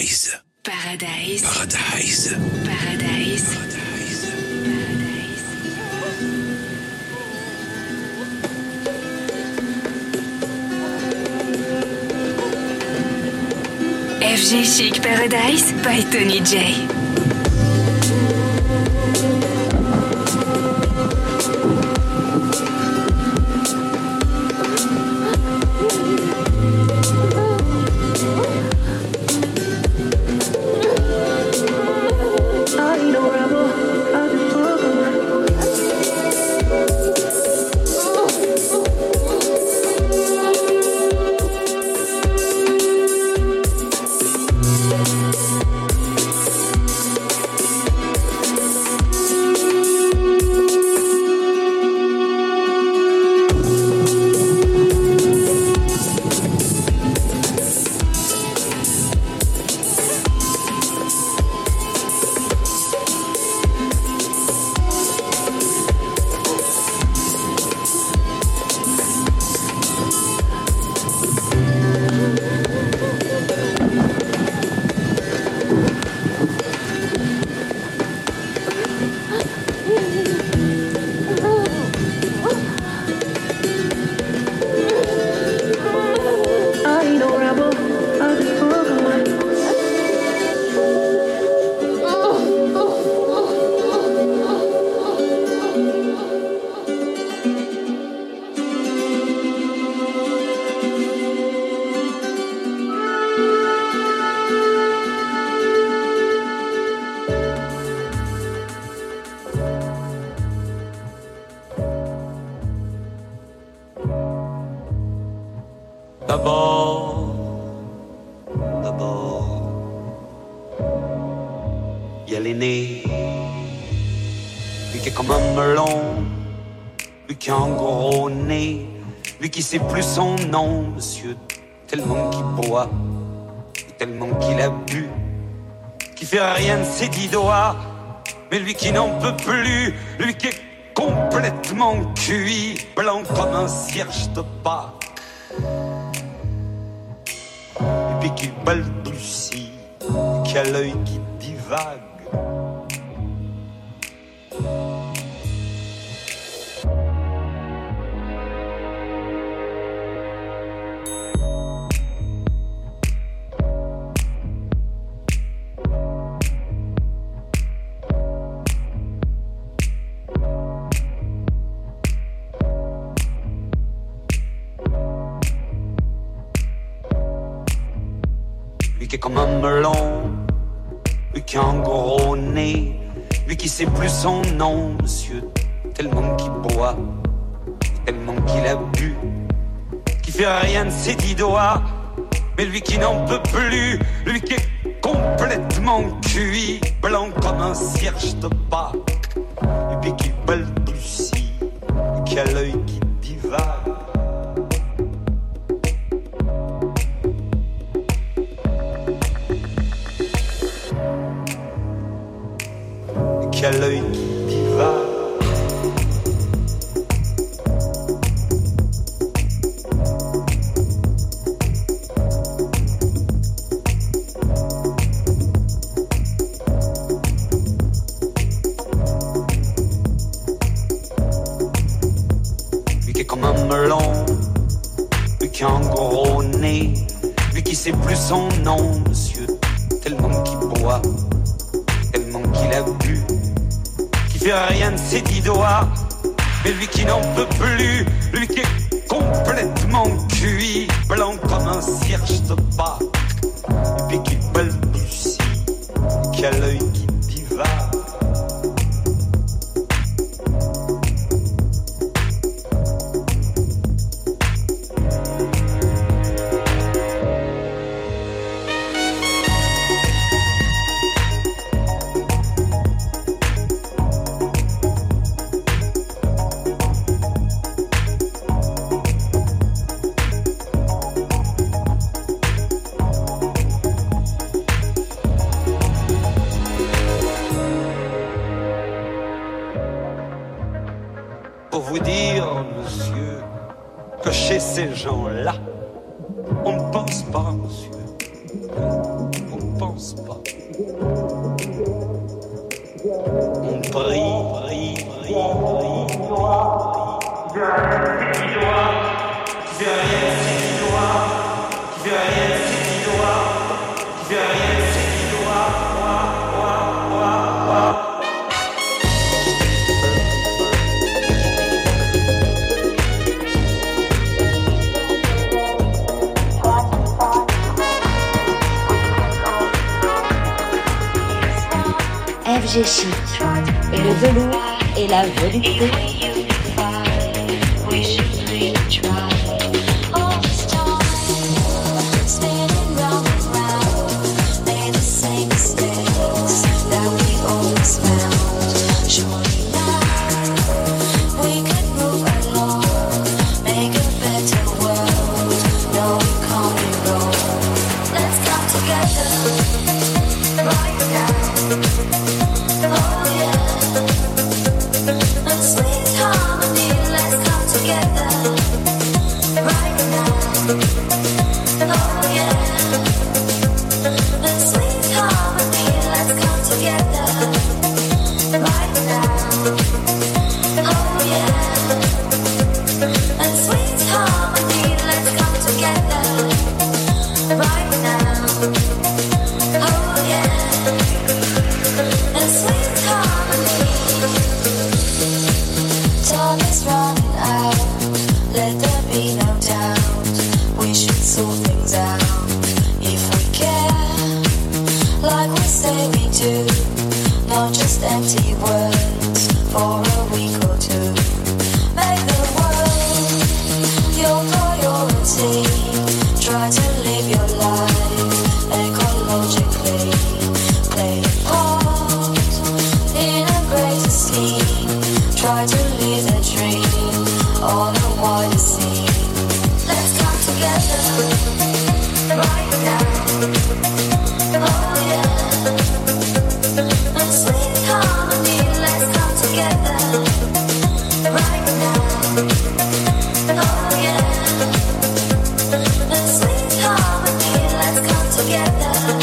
Paradise. Paradise. Paradise. Paradise. FG Chic Paradise by Tony J. D'abord, d'abord, il y a l'aîné, lui qui est comme un melon, lui qui a un gros nez, lui qui sait plus son nom, monsieur, tellement qu'il boit, tellement qu'il a bu, qui fait rien de ses dix doigts, mais lui qui n'en peut plus, lui qui est complètement cuit, blanc comme un cierge de Pâques et qui balbutie, qui a l'œil qui divague. Son nom, monsieur, tellement qu'il boit, tellement qu'il a bu, qui fait rien de ses dix doigts, mais lui qui n'en peut plus, lui qui est complètement cuit, blanc comme un cierge de Pâques, son nom, monsieur, tellement qu'il boit tellement qu'il a bu, qui fait rien de ses dix doigts, mais lui qui n'en peut plus, lui qui est complètement cuit, blanc comme un cierge de Pâques, way you together.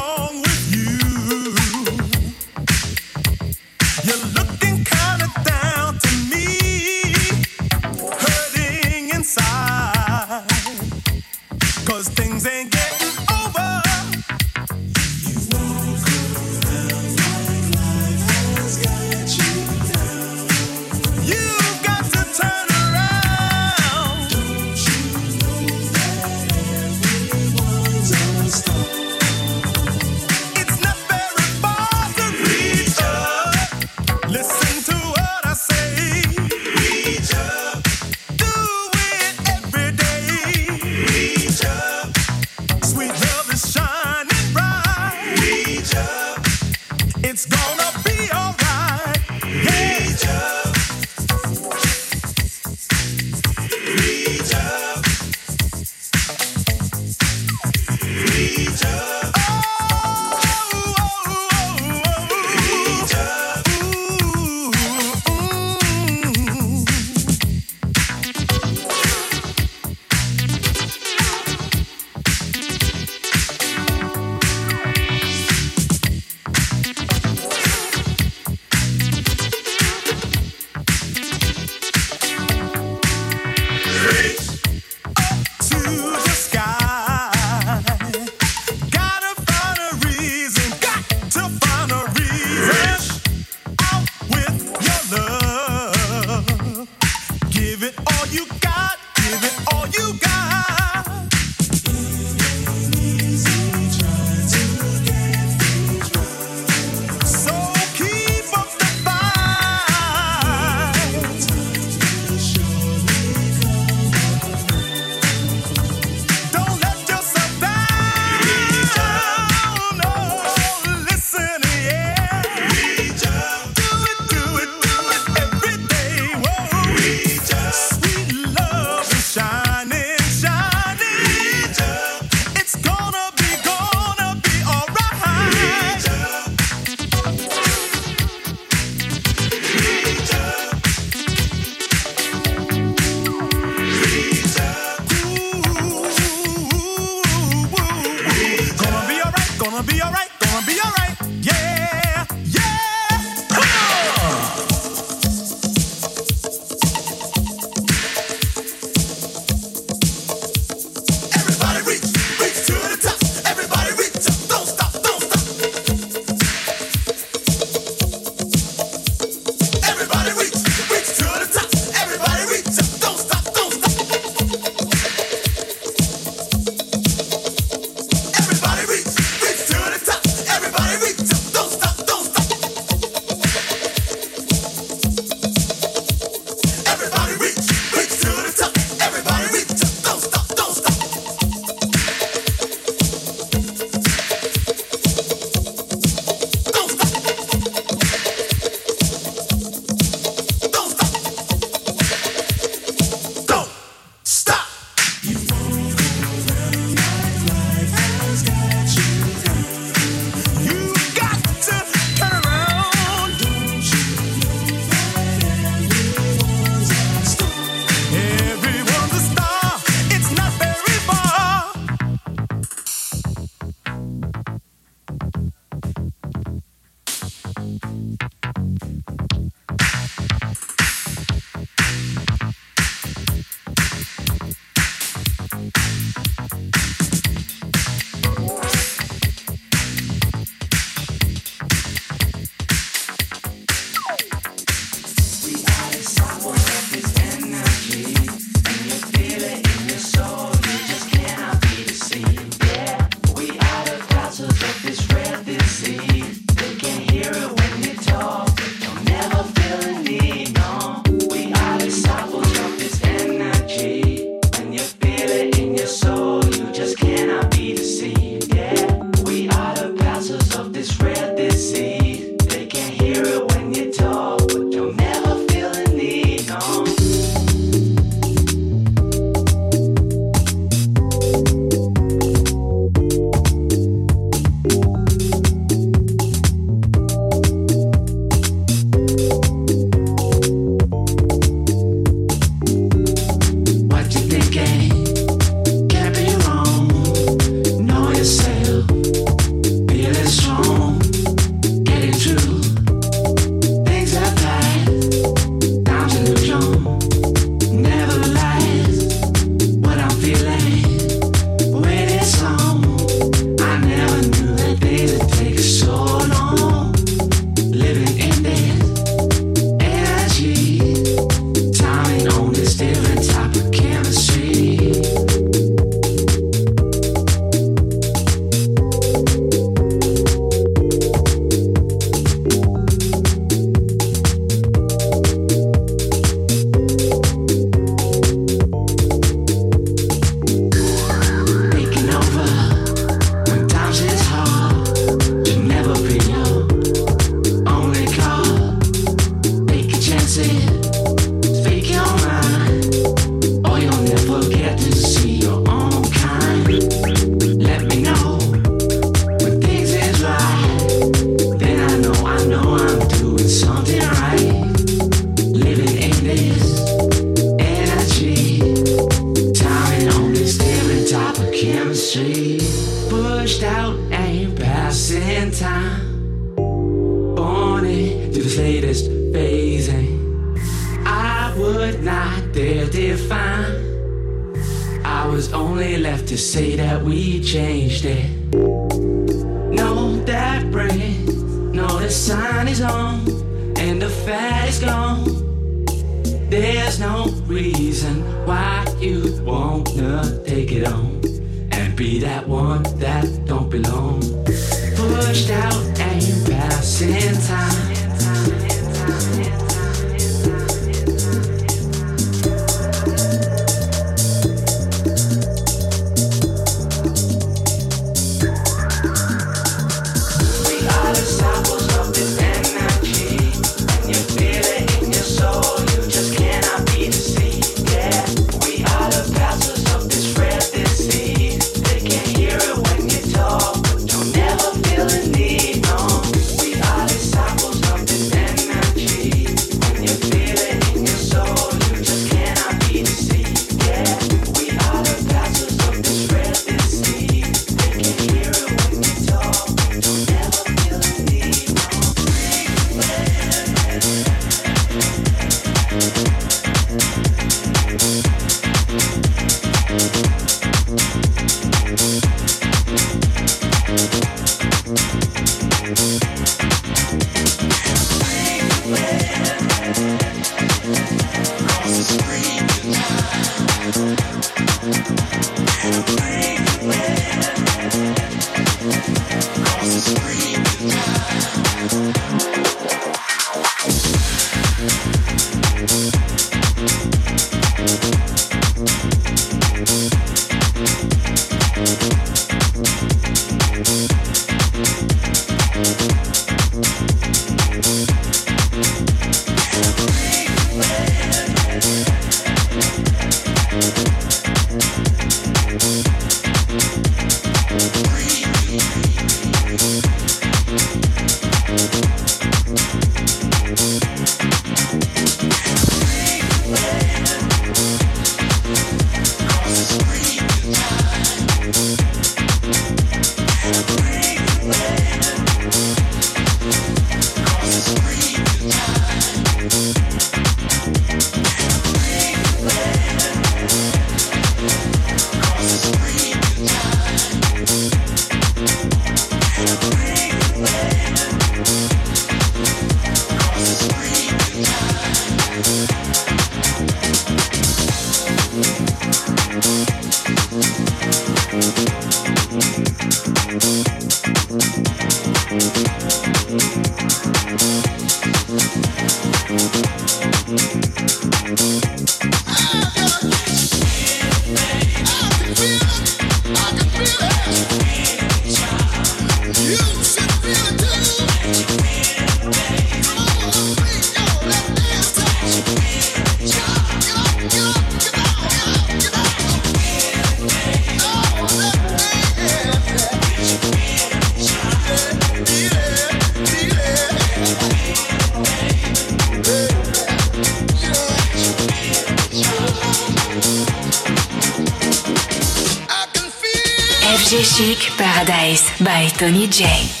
Tony J.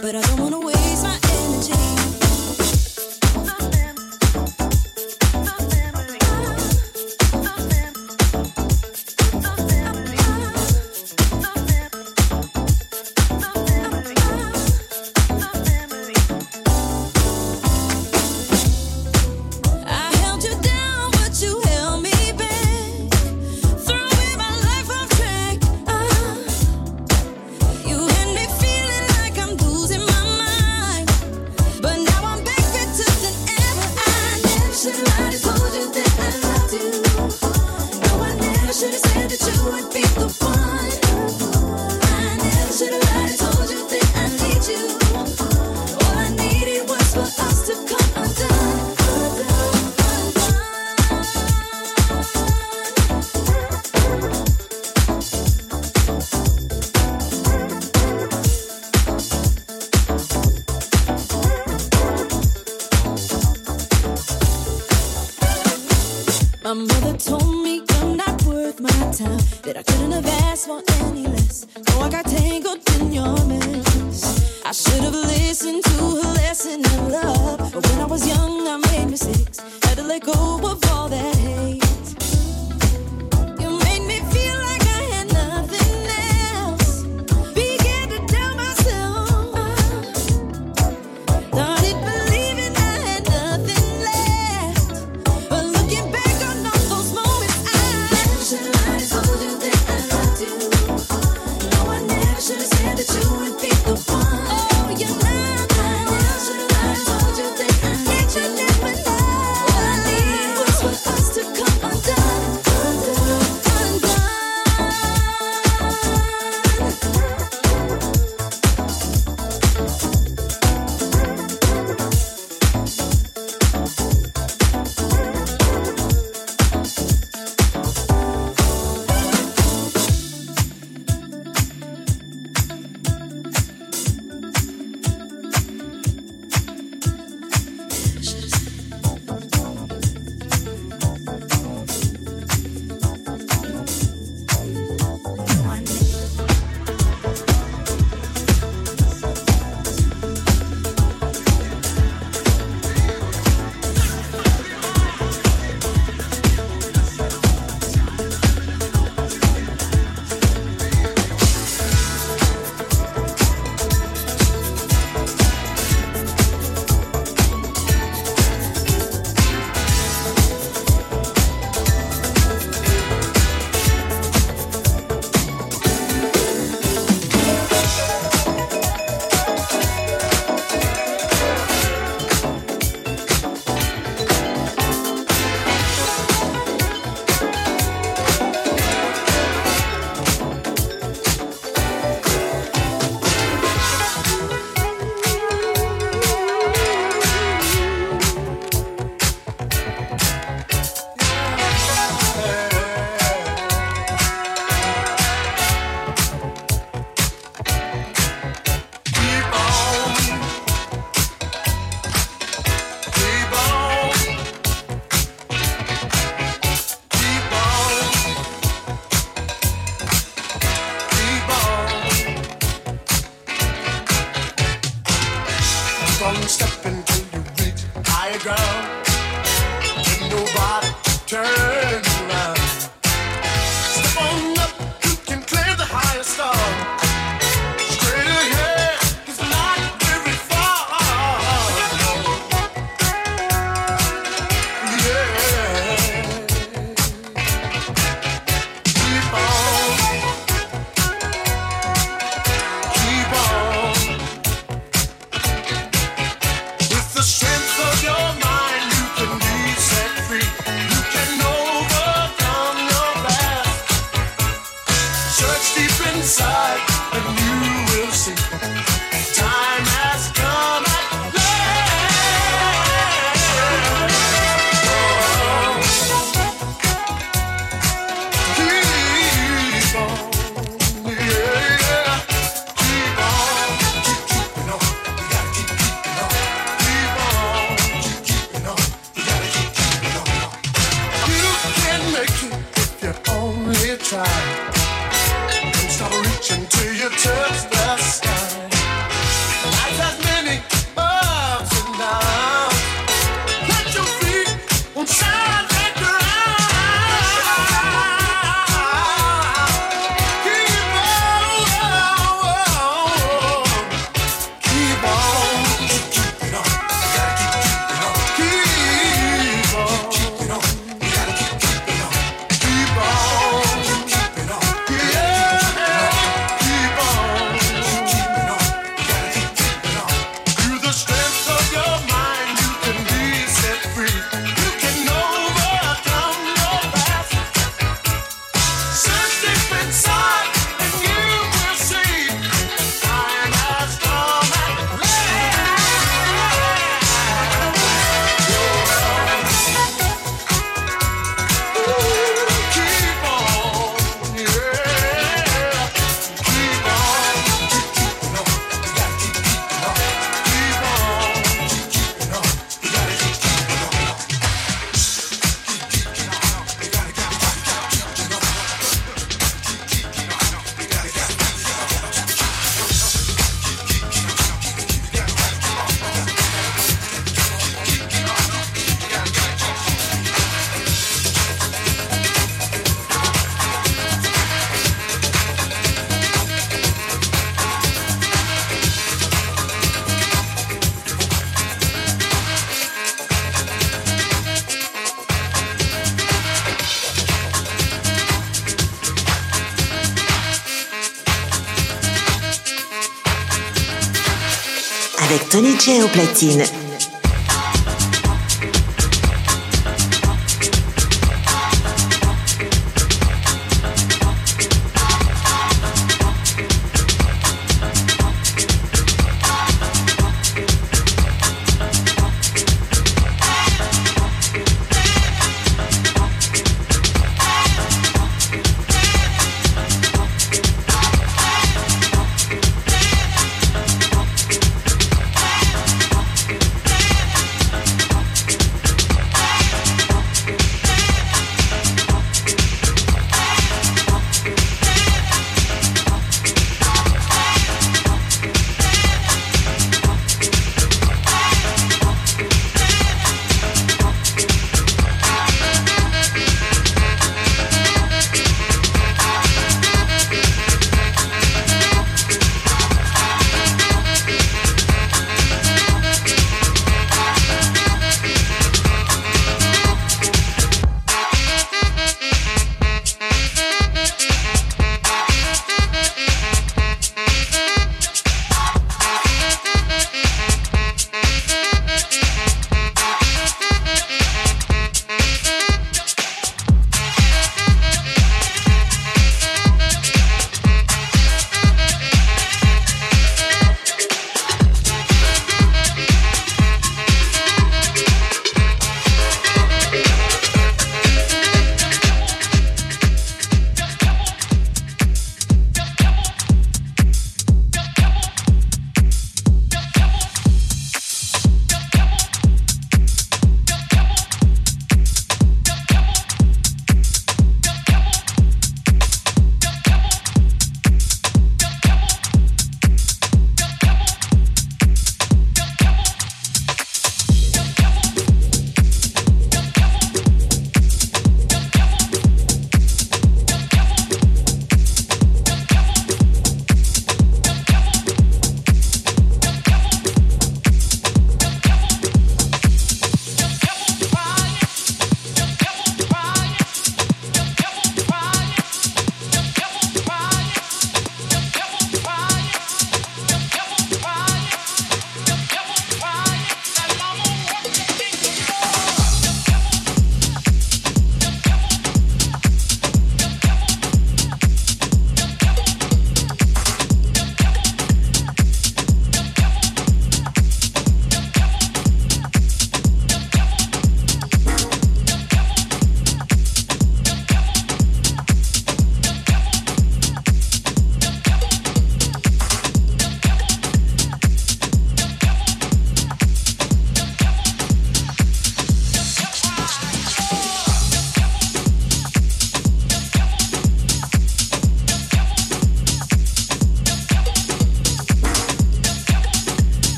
but I don't wanna waste my one step until you reach higher ground. Ain't nobody turn. Avec Tony J au platine.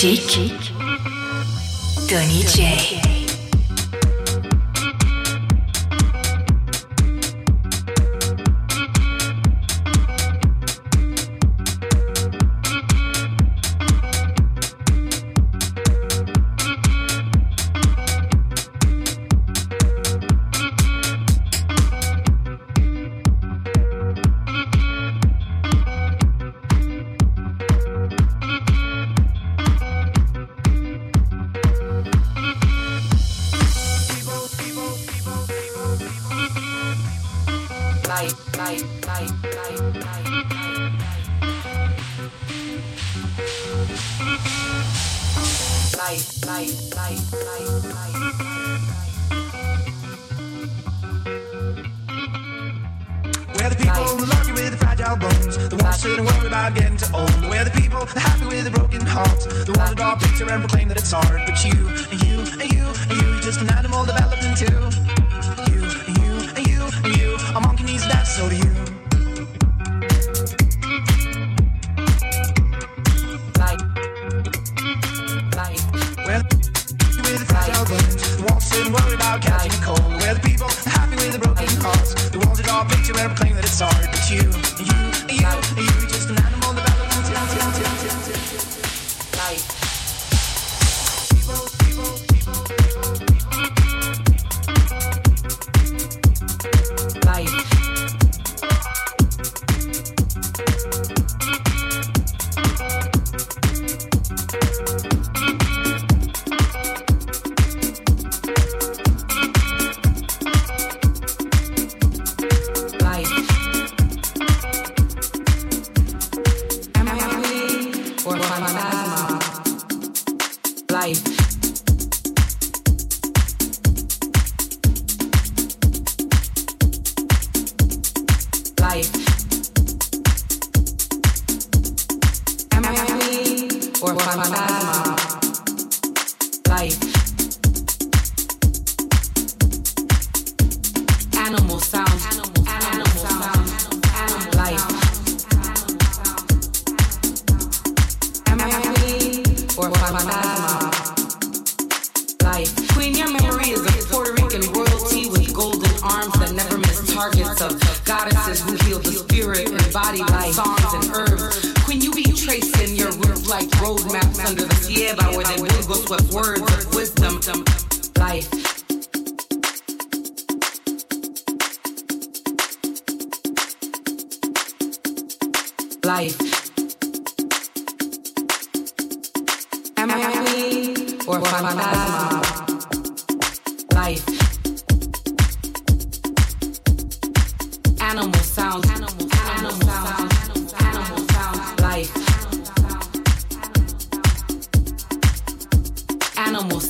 Chic, Tony J. so do you. Am queen or a? Life. Animal sounds. Animal sounds. Animal. Life. Animal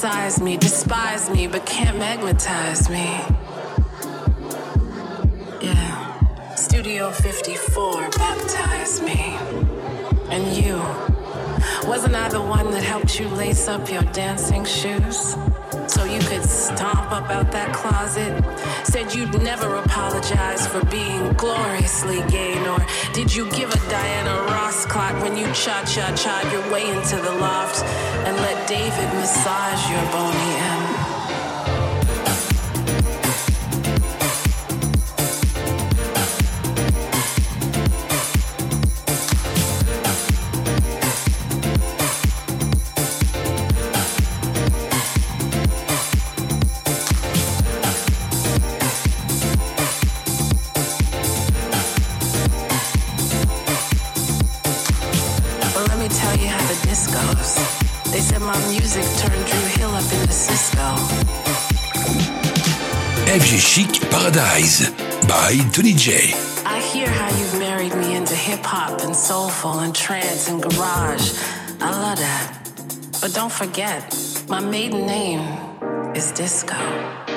Synthesize me, despise me, but can't magnetize me. Yeah. Studio 54 baptized me. And you, wasn't I the one that helped you lace up your dancing shoes? Stomp up out that closet? Said you'd never apologize for being gloriously gay, nor did you give a Diana Ross clock when you cha cha cha your way into the loft and let David massage your bony M? Paradise by Tony J. I hear how you've married me into hip hop and soulful and trance and garage. I love that. But don't forget, my maiden name is Disco. Disco.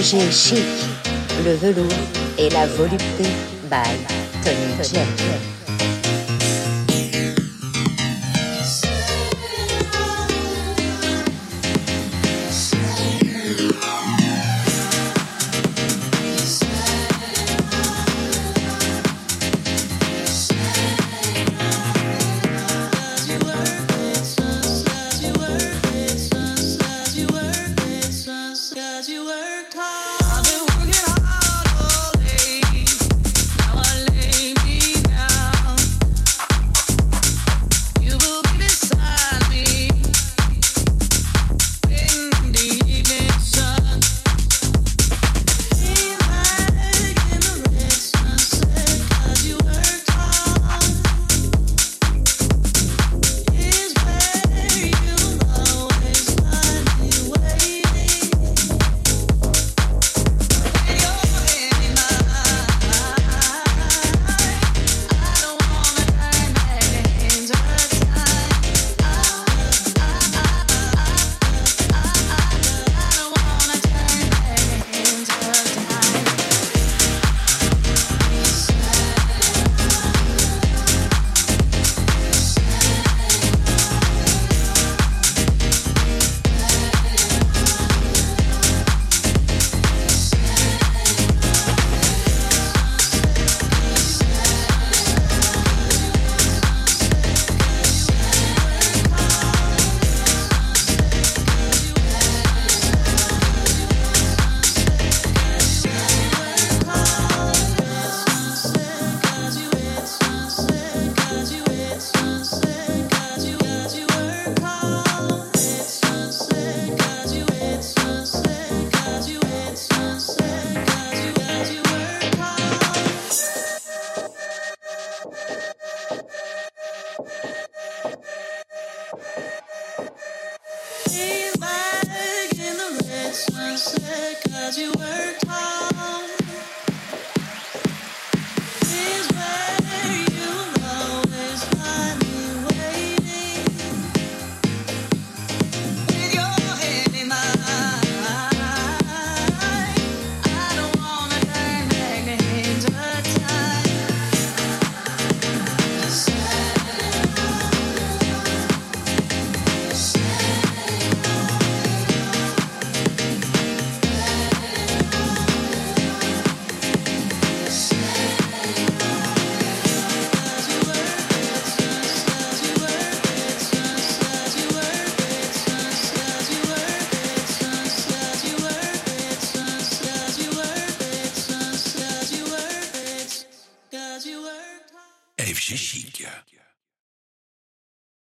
FG Chic, le velours et la volupté by Tony.